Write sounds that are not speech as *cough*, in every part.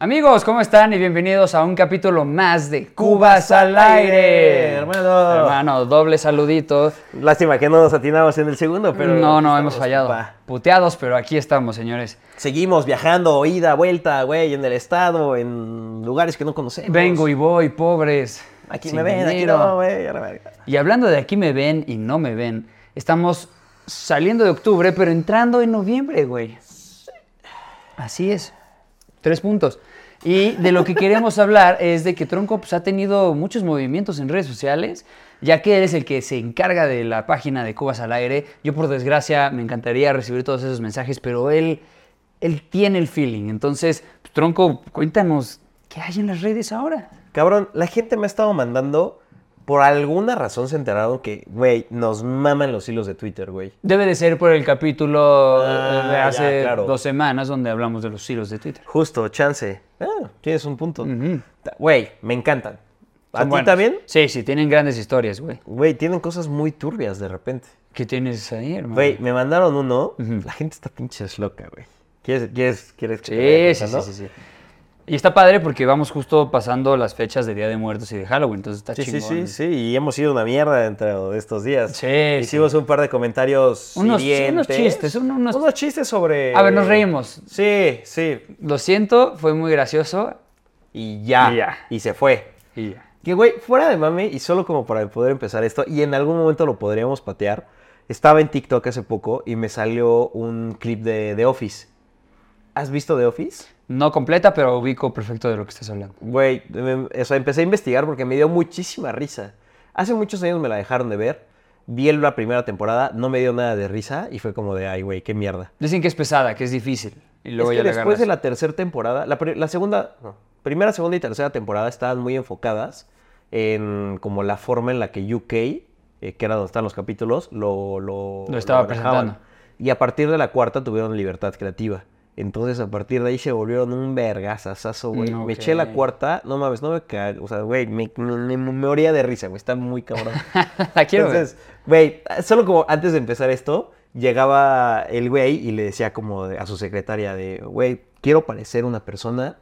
Amigos, ¿cómo están? Y bienvenidos a un capítulo más de Cubas al aire. hermano. Hermano, doble saludito. Lástima que no nos atinamos en el segundo, pero. no, no, hemos fallado. Puteados, pero aquí estamos, señores. Seguimos viajando, ida, vuelta, güey, en el estado, en lugares que no conocemos. Vengo y voy, pobres. Aquí me ven, aquí no, güey. Y hablando de aquí me ven y no me ven, estamos saliendo de octubre, pero entrando en noviembre, güey. Así es. Tres puntos. Y de lo que queremos *laughs* hablar es de que Tronco pues, ha tenido muchos movimientos en redes sociales, ya que eres el que se encarga de la página de Cubas al Aire. Yo, por desgracia, me encantaría recibir todos esos mensajes, pero él, él tiene el feeling. Entonces, pues, Tronco, cuéntanos, ¿qué hay en las redes ahora? Cabrón, la gente me ha estado mandando. Por alguna razón se enteraron que, güey, nos maman los hilos de Twitter, güey. Debe de ser por el capítulo Ah, eh, de ya, hace claro. dos semanas donde hablamos de los hilos de Twitter. Justo, chance. Ah, tienes un punto. Güey, me encantan. ¿A ti también? Sí, sí, tienen grandes historias, güey. Güey, tienen cosas muy turbias de repente. ¿Qué tienes ahí, hermano? Güey, me mandaron uno. La gente está pinche loca, güey. ¿Quieres, quieres, quieres que te Sí, contando? sí, sí, sí. Y está padre porque vamos justo pasando las fechas de Día de Muertos y de Halloween, entonces está Sí, sí, chingón. sí, sí, y hemos sido una mierda dentro de estos días. Sí, Hicimos un par de comentarios Unos- chistes, un- unos- Unos chistes sobre... A ver, nos reímos. Sí, sí, Lo siento, fue muy gracioso. y ya, Y ya. y se fue. Y ya. Que, güey, fuera de mame, y solo como para poder empezar esto, y en algún momento lo podríamos patear, estaba en TikTok hace poco y me salió un clip de The Office. ¿Has visto The Office? No completa, pero ubico perfecto de lo que estás hablando. Güey, o sea, empecé a investigar porque me dio muchísima risa. Hace muchos años me la dejaron de ver. Vi la primera temporada, no me dio nada de risa y fue como de, ay, güey, qué mierda. Dicen que es pesada, que es difícil. Y luego es ya que le después de la tercera temporada, la, la segunda, no, primera, segunda y tercera temporada estaban muy enfocadas en como la forma en la que UK, eh, que era donde están los capítulos, lo, lo, Lo estaba manejaban. presentando. Y a partir de la cuarta tuvieron libertad creativa. Entonces, a partir de ahí se volvieron un vergazazazo, güey. Mm, Me eché la cuarta, no mames, no me ca... O sea, güey, me, me, me moría de risa, güey. Está muy cabrón. *laughs* la quiero ver. Entonces, güey, solo como antes de empezar esto, llegaba el güey y le decía como a su secretaria de, güey, quiero parecer una persona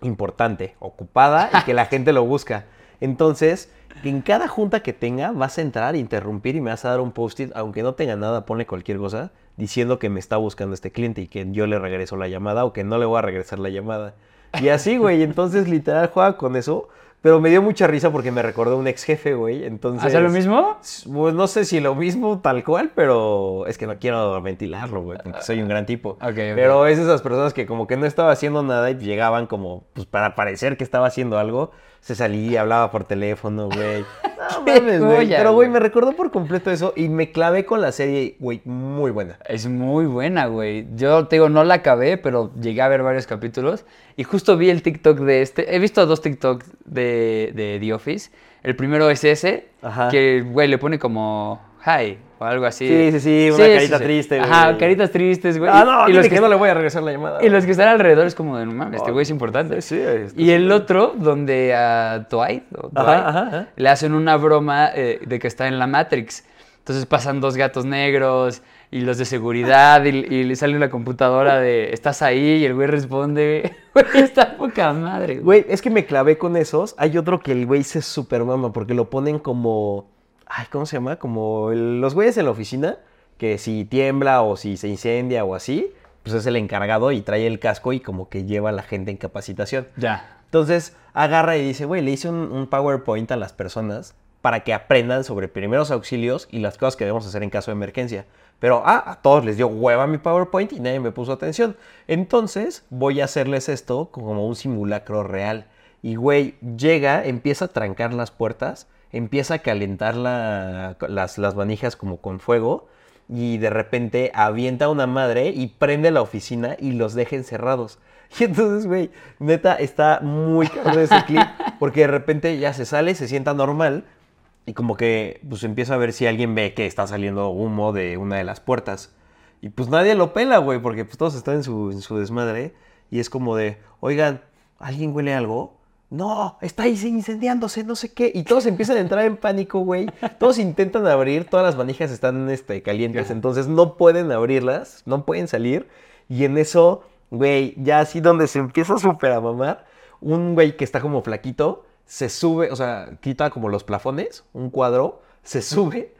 importante, ocupada y que la *laughs* gente lo busca. Entonces, en cada junta que tenga vas a entrar, interrumpir y me vas a dar un post-it, aunque no tenga nada, pone cualquier cosa, diciendo que me está buscando este cliente y que yo le regreso la llamada o que no le voy a regresar la llamada. Y así, güey, entonces literal juega con eso. Pero me dio mucha risa porque me recordó a un ex jefe, güey. Entonces. ¿Hace lo mismo? Pues no sé si lo mismo tal cual, pero es que no quiero ventilarlo, güey, porque soy un gran tipo. Ok, ok. Pero es esas personas que como que no estaba haciendo nada y llegaban como, pues para parecer que estaba haciendo algo, se salía, hablaba por teléfono, güey. *laughs* No mames, güey. Pero, güey. güey, me recordó por completo eso y me clavé con la serie, güey, muy buena. Es muy buena, güey. Yo te digo, no la acabé, pero llegué a ver varios capítulos. Y justo vi el TikTok de este. He visto dos TikToks de, de The Office. El primero es ese, Ajá. que, güey, le pone como hi o algo así. Sí, sí, sí, una carita triste, güey. Ajá, caritas tristes, güey. Ah, no, y, los que, que, no le voy a regresar la llamada. y los que están alrededor es como de, no mames, este güey es importante. Sí, sí, está Y el otro, donde a Dwight, o Ajá, Dwight, ajá, ajá. le hacen una broma eh, de que está en la Matrix. Entonces pasan dos gatos negros y los de seguridad y, y le sale una computadora de estás ahí y el güey responde, *laughs* güey, está poca madre, güey. Güey, es que me clavé con esos. Hay otro que el güey se super mama porque lo ponen como. Ay, ¿cómo se llama? Como el- los güeyes en la oficina, que si tiembla o si se incendia o así, pues es el encargado y trae el casco y como que lleva a la gente en capacitación. Ya. Entonces agarra y dice, güey, le hice un, un PowerPoint a las personas para que aprendan sobre primeros auxilios y las cosas que debemos hacer en caso de emergencia. Pero ah, a todos les dio hueva mi PowerPoint y nadie me puso atención. Entonces voy a hacerles esto como un simulacro real. Y güey, llega, empieza a trancar las puertas, empieza a calentar la- las, las manijas como con fuego y de repente avienta a una madre y prende la oficina y los deja encerrados. *laughs* Y entonces, güey, neta, está muy caro ese clip *laughs* porque de repente ya se sale, se sienta normal y como que pues empieza a ver si alguien ve que está saliendo humo de una de las puertas. Y pues nadie lo pela, güey, porque pues todos están en su, en su desmadre y es como de, oigan, ¿alguien huele algo? No, está ahí incendiándose, no sé qué. Y todos empiezan a entrar en pánico, güey. Todos intentan abrir, todas las manijas están este, calientes, entonces no pueden abrirlas, no pueden salir. Y en eso Güey, ya así donde se empieza súper a mamar, un güey que está como flaquito, se sube, o sea, quita como los plafones, un cuadro, se sube.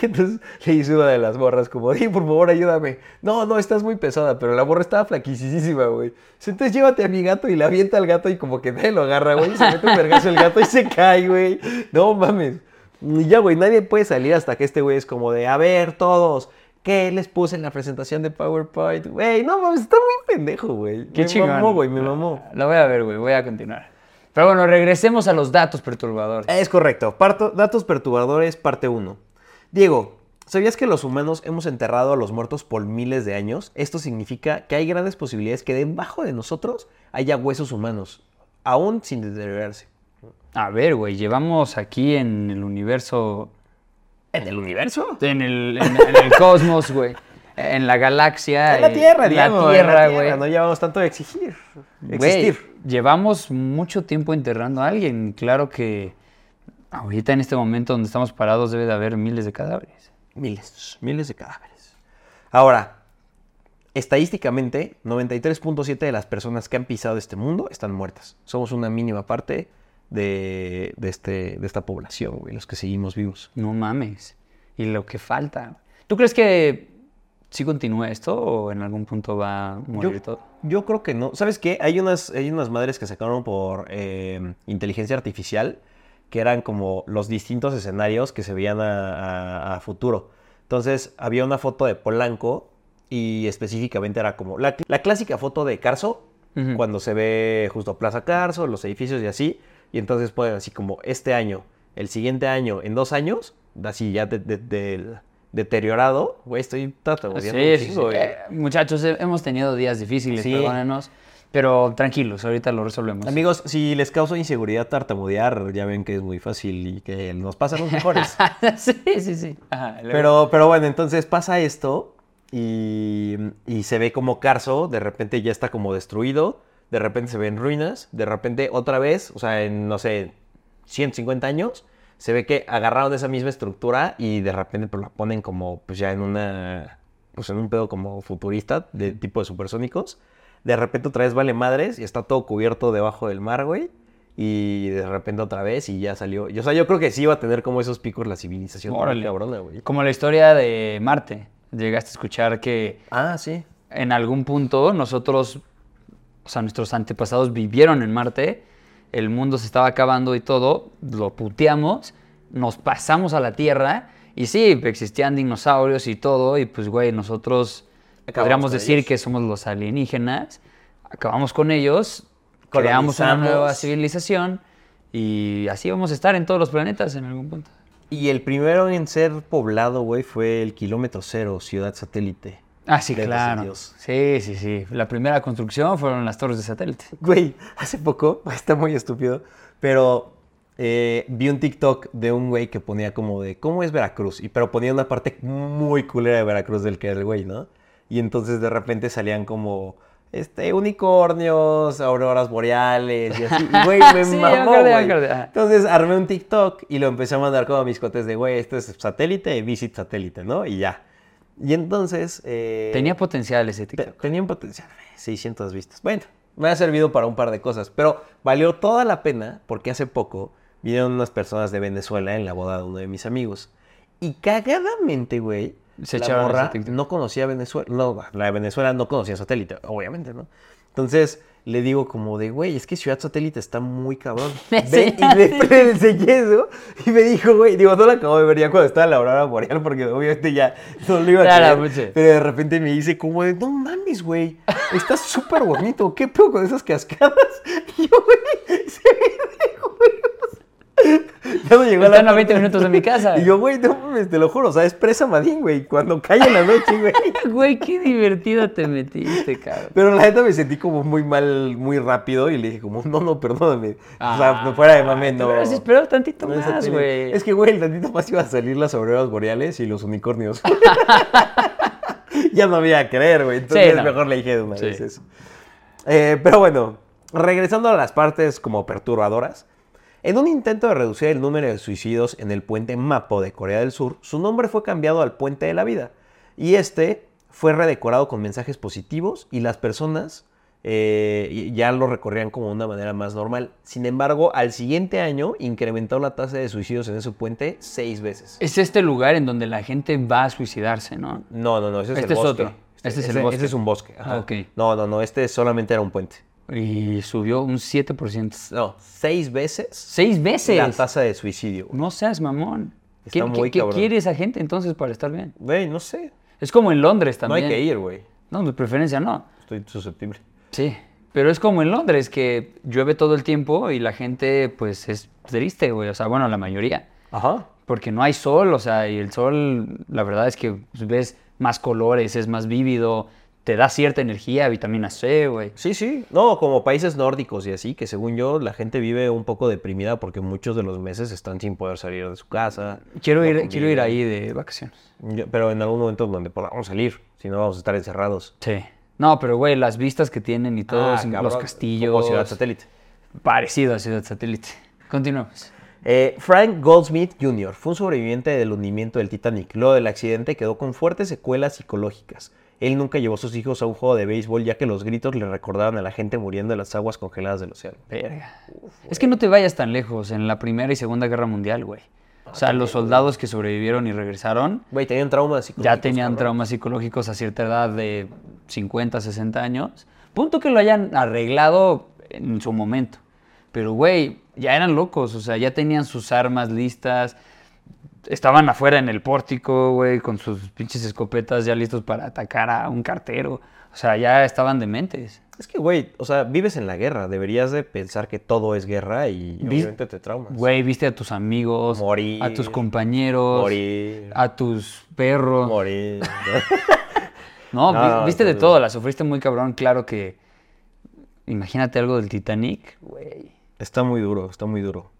Y *laughs* entonces le dice una de las morras como, di, por favor, ayúdame. No, no, estás muy pesada, pero la morra estaba flaquísima, güey. Entonces llévate a mi gato y le avienta al gato y como que nadie lo agarra, güey. Se mete un vergazo el gato y se cae, güey. No mames. Y ya, güey, nadie puede salir hasta que este güey es como de, a ver, todos, ¿qué les puse en la presentación de PowerPoint? Güey, no mames, está muy pendejo, güey. Qué me chingón. mamó, güey, me mamó. Lo voy a ver, güey, voy a continuar. Pero bueno, regresemos a los datos perturbadores. Es correcto. Parto- datos perturbadores, parte 1. Diego, ¿sabías que los humanos hemos enterrado a los muertos por miles de años? Esto significa que hay grandes posibilidades que debajo de nosotros haya huesos humanos, aún sin deteriorarse. A ver, güey, llevamos aquí en el universo, ¿En el universo? en el, en- en el cosmos, güey, en la galaxia. En la eh, Tierra, en la Diego, en Tierra, güey. No llevamos tanto de exigir. Existir. llevamos mucho tiempo enterrando a alguien. Claro que ahorita en este momento donde estamos parados debe de haber miles de cadáveres. Miles, miles de cadáveres. Ahora, estadísticamente, 93.7 de las personas que han pisado este mundo están muertas. Somos una mínima parte de, de este, de esta población, güey, los que seguimos vivos. No mames. Y lo que falta. ¿Tú crees que sí continúa esto o en algún punto va a morir Yo, todo? yo creo que no. ¿Sabes qué? Hay unas, hay unas madres que sacaron por eh, inteligencia artificial que eran como los distintos escenarios que se veían a, a- a futuro. Entonces, había una foto de Polanco y específicamente era como la, la clásica foto de Carso, cuando se ve justo Plaza Carso, los edificios y así. Y entonces ponen así como este año, el siguiente año, en dos años, así ya de- de- del deteriorado. Güey, estoy tratando Sí, sí, sí. Eh, muchachos, he- hemos tenido días difíciles, perdónenos. Pero tranquilos, ahorita lo resolvemos. Amigos, si les causa inseguridad tartamudear, ya ven que es muy fácil y que nos pasan los mejores. *laughs* sí, sí, sí. Ajá, pero, pero bueno, entonces pasa esto y, y se ve como Carso, de repente ya está como destruido, de repente se ven ruinas, de repente otra vez, o sea, en, no sé, 150 años, se ve que agarraron esa misma estructura y de repente pues, la ponen como, pues ya en una, pues en un pedo como futurista, de tipo de supersónicos. De repente otra vez vale madres y está todo cubierto debajo del mar, güey. Y de repente otra vez y ya salió. Y, o sea, yo creo que sí iba a tener como esos picos la civilización. Órale. cabrona, güey. Como la historia de Marte. Llegaste a escuchar que Ah, sí. en algún punto nosotros, o sea, nuestros antepasados vivieron en Marte, el mundo se estaba acabando y todo, lo puteamos, nos pasamos a la Tierra y sí, existían dinosaurios y todo, y pues, güey, nosotros podríamos decir ellos. que somos los alienígenas, acabamos con ellos, creamos una nueva civilización y así vamos a estar en todos los planetas en algún punto. Y el primero en ser poblado, güey, fue el kilómetro cero, ciudad satélite. Ah, sí, claro. Sí, sí, sí. La primera construcción fueron las torres de satélite. Güey, *laughs* hace poco, *laughs* está muy estúpido, pero eh, vi un TikTok de un güey que ponía como de, ¿cómo es Veracruz? Y pero ponía una parte muy culera de Veracruz del que era el güey, ¿no? Y entonces de repente salían como, este, unicornios, auroras boreales y así. Güey, me *laughs* Sí, mamó, güey. Entonces armé un TikTok y lo empecé a mandar como a mis cotes de, güey, esto es satélite, visit satélite, ¿no? Y ya. Y entonces... eh, Tenía potencial ese TikTok. Tenía un potencial, 600 vistas. Bueno, me ha servido para un par de cosas, pero valió toda la pena porque hace poco vinieron unas personas de Venezuela en la boda de uno de mis amigos. Y cagadamente, güey, Se la morra no conocía Venezuela. No, la de Venezuela no conocía satélite, obviamente, ¿no? Entonces le digo como de, güey, es que Ciudad Satélite está muy cabrón. *laughs* Me Ve, y le, le enseñé eso y me dijo, güey, digo, no la acabo de ver ya cuando estaba en la aurora boreal porque obviamente ya no lo iba a Claro, creer. Pero de repente me dice como de, no mames, güey, está súper bonito, ¿qué pedo con esas cascadas? *laughs* Y yo, güey, *laughs* se. Ya no llegó a la Están a 20 parte- minutos de mi casa. Y yo, güey, no mames, te lo juro, o sea, es presa Madín, güey, cuando cae en la noche, güey. *laughs* Güey, qué divertido te metiste, cabrón. Pero la neta me sentí como muy mal, muy rápido y le dije como, no, no, perdóname. o sea, Ah, no fuera de mame, no. Hubieras esperado tantito no más, güey. Es que, güey, el tantito más iba a salir las auroras boreales y los unicornios. *laughs* ya no me iba a creer, güey. Entonces no. mejor le dije de una Sí. vez eso. Eh, pero bueno, regresando a las partes como perturbadoras. En un intento de reducir el número de suicidios en el puente Mapo de Corea del Sur, su nombre fue cambiado al Puente de la Vida. Y este fue redecorado con mensajes positivos y las personas eh, ya lo recorrían como de una manera más normal. Sin embargo, al siguiente año incrementó la tasa de suicidios en ese puente seis veces. Es este lugar en donde la gente va a suicidarse, ¿no? No, no, no, ese es Este el es bosque. otro. Este es el bosque. ese es un bosque. ajá. Ah, ok. No, no, no, este solamente era un puente. Y subió un 7%. No, seis veces ¡Seis veces! la tasa de suicidio. güey. No seas mamón. Está ¿Qué, muy qué- quiere esa gente entonces para estar bien? Güey, no sé. Es como en Londres No también. hay que ir, güey. No, de preferencia no. Estoy susceptible. Sí. Pero es como en Londres, que llueve todo el tiempo y la gente, pues, es triste, güey. O sea, bueno, la mayoría. Ajá. Porque no hay sol, o sea, y el sol, la verdad es que pues, ves más colores, es más vívido, te da cierta energía, vitamina C, güey. Sí, sí. No, como países nórdicos y así, que según yo la gente vive un poco deprimida porque muchos de los meses están sin poder salir de su casa. Quiero no ir, quiero ir ahí de vacaciones. Yo- pero en algún momento donde podamos salir, si no vamos a estar encerrados. Sí. No, pero güey, las vistas que tienen y todos Ah, los castillos. Como ciudad satélite. Parecido a Ciudad Satélite. Continuamos. Eh, Frank Goldsmith Jr. fue un sobreviviente del hundimiento del Titanic. Luego del accidente quedó con fuertes secuelas psicológicas. Él nunca llevó a sus hijos a un juego de béisbol ya que los gritos le recordaban a la gente muriendo en las aguas congeladas del océano. Verga. es que no te vayas tan lejos en la Primera y Segunda Guerra Mundial, güey. O sea, los soldados que sobrevivieron y regresaron Güey, tenían traumas psicológicos. ya tenían cabrón. traumas psicológicos a cierta edad de 50, 60 años. Punto que lo hayan arreglado en su momento. Pero, güey, ya eran locos, o sea, ya tenían sus armas listas. Estaban afuera en el pórtico, güey, con sus pinches escopetas ya listos para atacar a un cartero. O sea, ya estaban dementes. Es que, güey, o sea, vives en la guerra. Deberías de pensar que todo es guerra y Vi- obviamente te traumas. Güey, viste a tus amigos, Morir. a tus compañeros, Morir. a tus perros. Morir. No, *laughs* No, vi- no, viste de no, todo, la sufriste muy cabrón, claro que... Imagínate algo del Titanic, güey. está muy duro, está muy duro.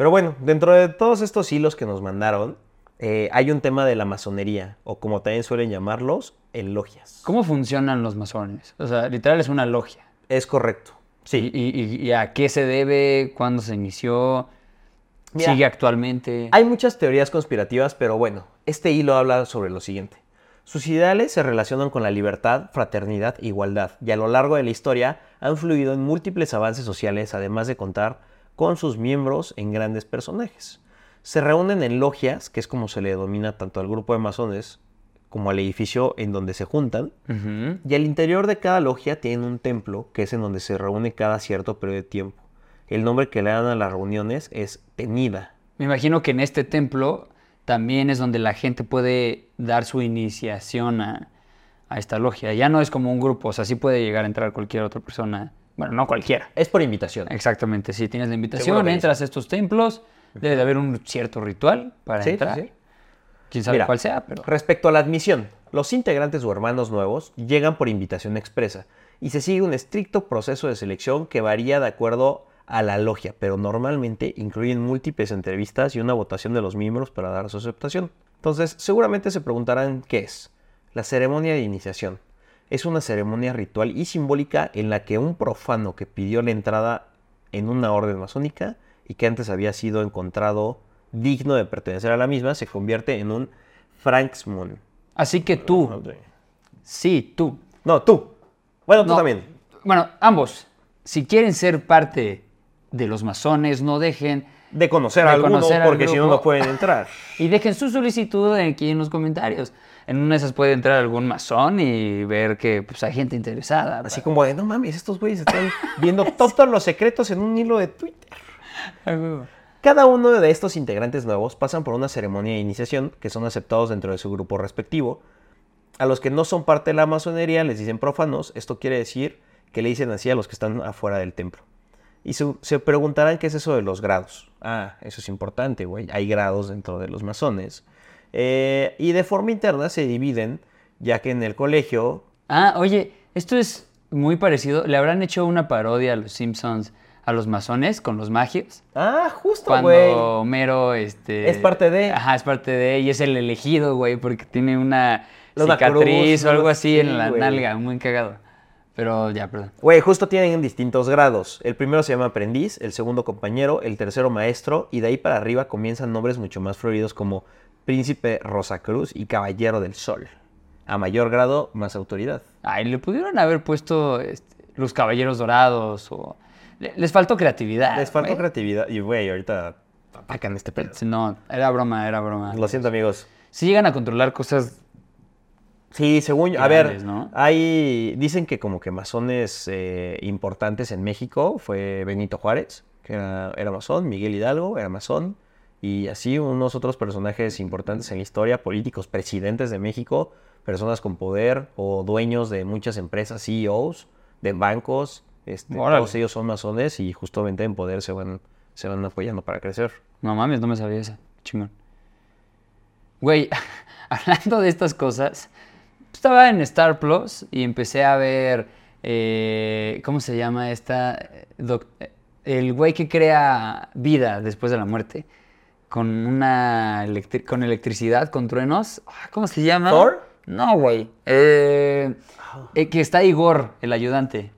Pero bueno, dentro de todos estos hilos que nos mandaron, eh, hay un tema de la masonería, o como también suelen llamarlos, en logias. ¿Cómo funcionan los masones? O sea, literal es una logia. Es correcto. Sí. ¿Y, y- y a qué se debe? ¿Cuándo se inició? Mira, ¿Sigue actualmente? Hay muchas teorías conspirativas, pero bueno, este hilo habla sobre lo siguiente. Sus ideales se relacionan con la libertad, fraternidad e igualdad, y a lo largo de la historia han fluido en múltiples avances sociales, además de contar con sus miembros en grandes personajes. Se reúnen en logias, que es como se le denomina tanto al grupo de masones como al edificio en donde se juntan, y al interior de cada logia tienen un templo, que es en donde se reúne cada cierto periodo de tiempo. El nombre que le dan a las reuniones es tenida. Me imagino que en este templo también es donde la gente puede dar su iniciación a, a esta logia. Ya no es como un grupo, o sea, sí puede llegar a entrar cualquier otra persona. Bueno, no cualquiera. Es por invitación. Exactamente, si tienes la invitación, entras a estos templos, debe de haber un cierto ritual para Sí, sí, entrar. sí. Quién sabe Mira, cuál sea, pero... Respecto a la admisión, los integrantes o hermanos nuevos llegan por invitación expresa y se sigue un estricto proceso de selección que varía de acuerdo a la logia, pero normalmente incluyen múltiples entrevistas y una votación de los miembros para dar su aceptación. Entonces, seguramente se preguntarán qué es. La ceremonia de iniciación. Es una ceremonia ritual y simbólica en la que un profano que pidió la entrada en una orden masónica y que antes había sido encontrado digno de pertenecer a la misma se convierte en un Franksmon. Así que tú, sí, tú. No, tú. Bueno, tú No, también. Bueno, ambos. Si quieren ser parte de los masones, no dejen De conocer de a alguno conocer al porque si no, no pueden entrar. *laughs* y dejen su solicitud aquí en los comentarios. En una de esas puede entrar algún masón y ver que pues, hay gente interesada. Así como de, no mames, estos güeyes están viendo todos los secretos en un hilo de Twitter. *laughs* Cada uno de estos integrantes nuevos pasan por una ceremonia de iniciación que son aceptados dentro de su grupo respectivo. A los que no son parte de la masonería les dicen profanos. Esto quiere decir que le dicen así a los que están afuera del templo. Y se, se preguntarán qué es eso de los grados. Ah, eso es importante, güey. Hay grados dentro de los masones. Eh, y de forma interna se dividen, ya que en el colegio... Ah, oye, esto es muy parecido. Le habrán hecho una parodia a los Simpsons, a los masones con los magios. Ah, justo, Cuando güey. Homero, este... Es parte de. Ajá, es parte de... Y es el elegido, güey, porque tiene una cicatriz cruz, o algo así sí, en la nalga. Muy cagado. Pero ya, perdón. Güey, justo tienen distintos grados. El primero se llama aprendiz, el segundo compañero, el tercero maestro, y de ahí para arriba comienzan nombres mucho más floridos como Príncipe Rosacruz y Caballero del Sol. a mayor grado, más autoridad. Ay, le pudieron haber puesto este, los caballeros dorados o... le- Les faltó creatividad. Les faltó güey. creatividad. Y, güey, ahorita atacan este pedo. No, era broma, era broma. Lo siento, amigos. Si llegan a controlar cosas... Sí, según yo. A ver, hay. Dicen que como que masones eh, importantes en México fue Benito Juárez, que era, era masón, Miguel Hidalgo era masón, y así unos otros personajes importantes en la historia, políticos, presidentes de México, personas con poder o dueños de muchas empresas, CEOs, de bancos. Este, todos ellos son masones y justamente en poder se van, se van apoyando para crecer. No mames, no me sabía esa. Chingón. Güey, *laughs* hablando de estas cosas, estaba en Star Plus y empecé a ver, eh, ¿cómo se llama esta? Doc- el güey que crea vida después de la muerte. Con una electri- con electricidad, con truenos. Ah, ¿Cómo se llama? ¿Thor? No, güey. Eh, eh, que está Igor, el ayudante.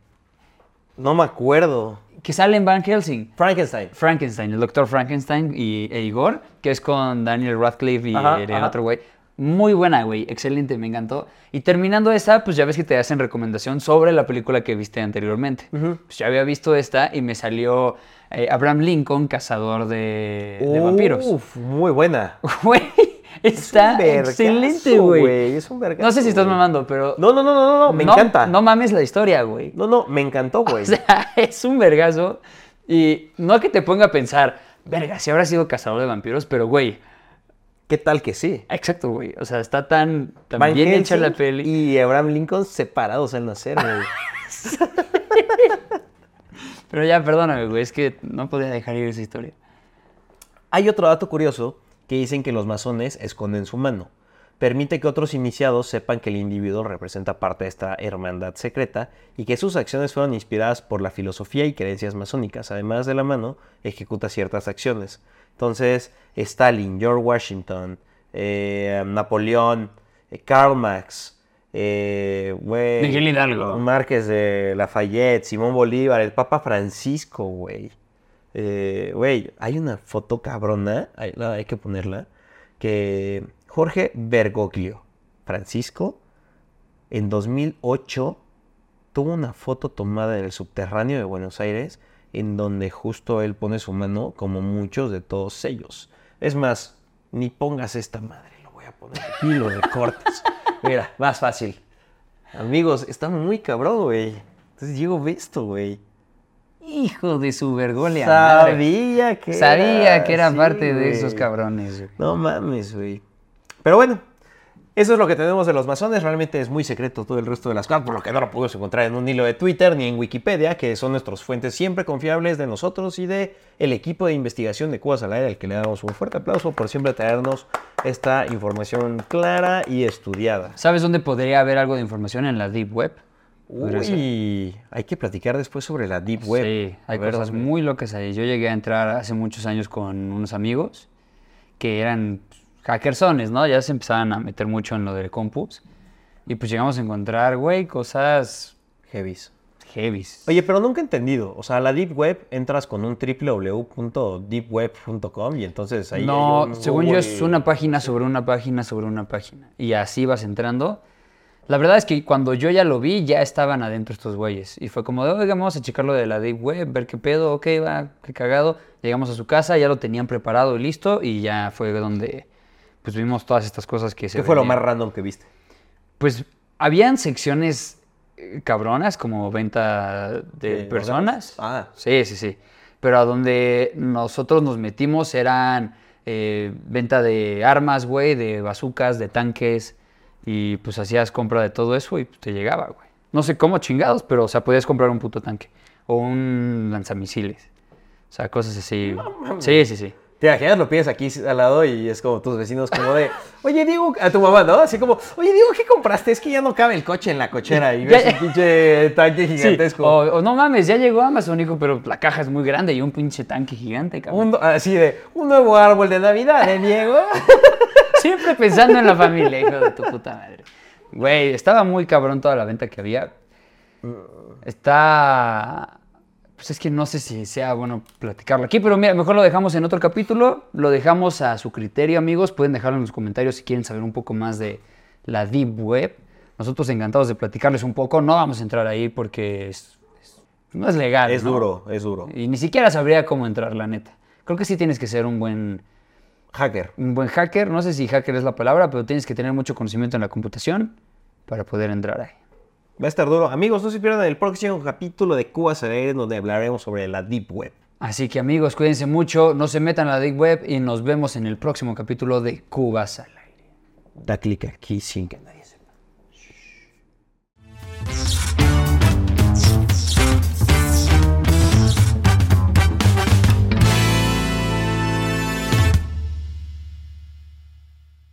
No me acuerdo. Que sale en Van Helsing. Frankenstein. Frankenstein, el doctor Frankenstein y, e Igor, que es con Daniel Radcliffe y Ajá, el ajá. otro güey. Muy buena, güey, excelente, me encantó. Y terminando esa, pues ya ves que te hacen recomendación sobre la película que viste anteriormente. Pues ya había visto esta y me salió eh, Abraham Lincoln, cazador de, de vampiros. Uf, muy buena. *laughs* Güey, está vergazo, excelente, güey. Es un vergazo. No sé si estás güey. mamando, pero... No, no, no, no, no, no, me encanta. No mames la historia, güey. No, no, me encantó, güey. O sea, *laughs* es un vergazo. Y no que te ponga a pensar, verga, si habrá sido cazador de vampiros, pero güey, ¿Qué tal que sí? exacto, güey. O sea, está tan, tan Van bien hecha la peli. Y Abraham Lincoln separados al nacer, güey. *laughs* Pero ya, perdóname, güey, es que no podía dejar ir esa historia. Hay otro dato curioso que dicen que los masones esconden su mano. Permite que otros iniciados sepan que el individuo representa parte de esta hermandad secreta y que sus acciones fueron inspiradas por la filosofía y creencias masónicas. Además de la mano, ejecuta ciertas acciones. Entonces, Stalin, George Washington, eh, Napoleón, eh, Karl Marx, eh, güey, Miguel Hidalgo. Márquez de Lafayette, Simón Bolívar, el Papa Francisco, güey. Eh, Güey, hay una foto cabrona, hay, hay que ponerla, que Jorge Bergoglio, Francisco, en 2008 tuvo una foto tomada en el subterráneo de Buenos Aires, en donde justo él pone su mano como muchos de todos ellos. Es más, ni pongas esta madre, lo voy a poner aquí y lo recortas. *laughs* Mira, más fácil. Amigos, está muy cabrón, güey. Entonces Diego ve esto, güey. Hijo de su vergolia madre. Sabía que Sabía que era sí, parte de esos cabrones. No mames, güey. Pero bueno, eso es lo que tenemos de los masones. Realmente es muy secreto todo el resto de las cosas, por lo que no lo pudimos encontrar en un hilo de Twitter ni en Wikipedia, que son nuestras fuentes siempre confiables de nosotros y de el equipo de investigación de Cubas al Aire, al que le damos un fuerte aplauso por siempre traernos esta información clara y estudiada. ¿Sabes dónde podría haber algo de información en la Deep Web? Uy, hay que platicar después sobre la Deep Web. Sí, hay ver, cosas muy locas ahí. Yo llegué a entrar hace muchos años con unos amigos que eran hackersones, ¿no? Ya se empezaban a meter mucho en lo del compus. Y pues llegamos a encontrar, güey, cosas Heavies. heavies. Oye, pero nunca he entendido. O sea, a la Deep Web entras con un www.deepweb.com y entonces ahí. no, un según yo es una página sobre una página sobre una página. Y así vas entrando. La verdad es que cuando yo ya lo vi, ya estaban adentro estos güeyes. Y fue como de, oiga, vamos a checarlo de la Deep Web, ver qué pedo, ok, va, qué cagado. Llegamos a su casa, ya lo tenían preparado y listo. Y ya fue donde, pues vimos todas estas cosas que se ¿Qué fue lo más random que viste? Pues habían secciones eh, cabronas, como venta de ¿De personas. Ah. Sí, sí, sí. Pero a donde nosotros nos metimos eran eh, venta de armas, güey, de bazucas, de tanques. Y pues hacías compra de todo eso y pues, te llegaba, güey. No sé cómo chingados, pero o sea, podías comprar un puto tanque. O un lanzamisiles. O sea, cosas así. sí, sí, sí. Te imaginas, lo pides aquí al lado y es como tus vecinos, como de, oye, Diego, a tu mamá, ¿no? Así como, oye, Diego, ¿qué compraste? Es que ya no cabe el coche en la cochera y ves Ya- un pinche tanque Sí, gigantesco. O, o no mames, ya llegó Amazon, hijo, pero la caja es muy grande y un pinche tanque gigante, cabrón. Un- así de, un nuevo árbol de Navidad, ¿eh, Diego? *laughs* Siempre pensando en la familia, hijo de tu puta madre. Güey, estaba muy cabrón toda la venta que había. Está. Pues es que no sé si sea bueno platicarlo aquí, pero mira, mejor lo dejamos en otro capítulo. Lo dejamos a su criterio, amigos. Pueden dejarlo en los comentarios si quieren saber un poco más de, la Deep Web. Nosotros encantados de platicarles un poco. No vamos a entrar ahí porque es- es- no es legal. Es ¿no? duro, es duro. Y ni siquiera sabría cómo entrar, la neta. Creo que sí tienes que ser un buen, Hacker. un buen hacker. No sé si hacker es la palabra, pero tienes que tener mucho conocimiento en la computación para poder entrar ahí. Va a estar duro. Amigos, no se pierdan el próximo capítulo de al aire donde hablaremos sobre la Deep Web. Así que amigos, cuídense mucho, no se metan a la Deep Web y nos vemos en el próximo capítulo de Cubas al aire. Da clic aquí sin que nadie